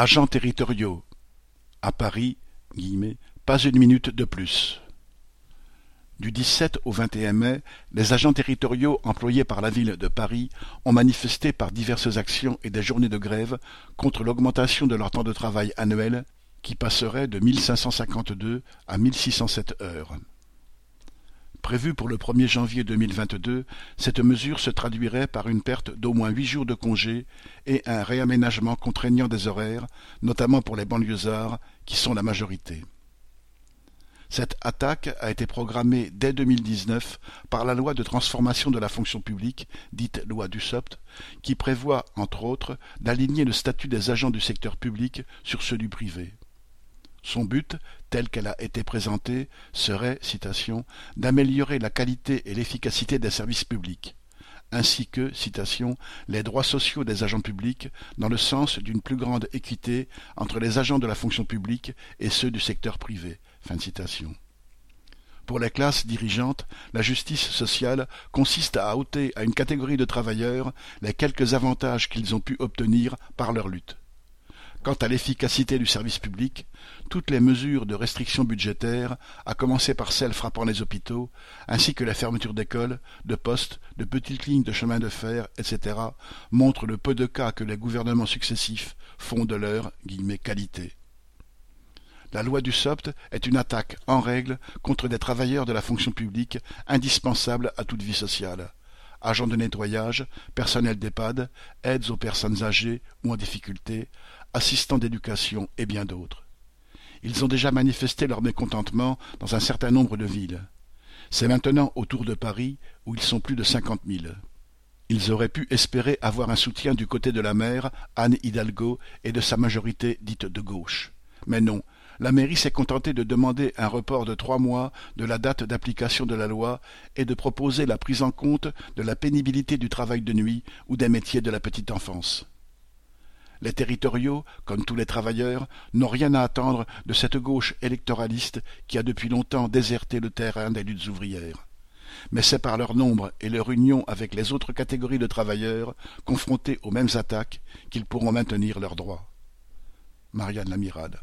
Agents territoriaux. À Paris, pas une minute de plus. Du 17 au 21 mai, les agents territoriaux employés par la ville de Paris ont manifesté par diverses actions et des journées de grève contre l'augmentation de leur temps de travail annuel qui passerait de 1552 à 1607 heures. Prévue pour le 1er janvier 2022, cette mesure se traduirait par une perte d'au moins huit jours de congé et un réaménagement contraignant des horaires, notamment pour les banlieusards, qui sont la majorité. Cette attaque a été programmée dès 2019 par la loi de transformation de la fonction publique, dite loi du SOPT, qui prévoit, entre autres, d'aligner le statut des agents du secteur public sur du privé. Son but, tel qu'elle a été présentée, serait, citation, d'améliorer la qualité et l'efficacité des services publics, ainsi que, citation, les droits sociaux des agents publics dans le sens d'une plus grande équité entre les agents de la fonction publique et ceux du secteur privé. Pour les classes dirigeantes, la justice sociale consiste à ôter à une catégorie de travailleurs les quelques avantages qu'ils ont pu obtenir par leur lutte. Quant à l'efficacité du service public, toutes les mesures de restriction budgétaire, à commencer par celles frappant les hôpitaux, ainsi que la fermeture d'écoles, de postes, de petites lignes de chemin de fer, etc., montrent le peu de cas que les gouvernements successifs font de leur qualité. La loi du SOPT est une attaque en règle contre des travailleurs de la fonction publique indispensables à toute vie sociale. Agents de nettoyage, personnel d'EHPAD, aides aux personnes âgées ou en difficulté, assistants d'éducation et bien d'autres. Ils ont déjà manifesté leur mécontentement dans un certain nombre de villes. C'est maintenant autour de Paris où ils sont plus de cinquante mille. Ils auraient pu espérer avoir un soutien du côté de la maire, Anne Hidalgo, et de sa majorité dite de gauche. Mais non, la mairie s'est contentée de demander un report de trois mois de la date d'application de la loi et de proposer la prise en compte de la pénibilité du travail de nuit ou des métiers de la petite enfance. Les territoriaux, comme tous les travailleurs, n'ont rien à attendre de cette gauche électoraliste qui a depuis longtemps déserté le terrain des luttes ouvrières. Mais c'est par leur nombre et leur union avec les autres catégories de travailleurs, confrontés aux mêmes attaques, qu'ils pourront maintenir leurs droits. Marianne Lamirade.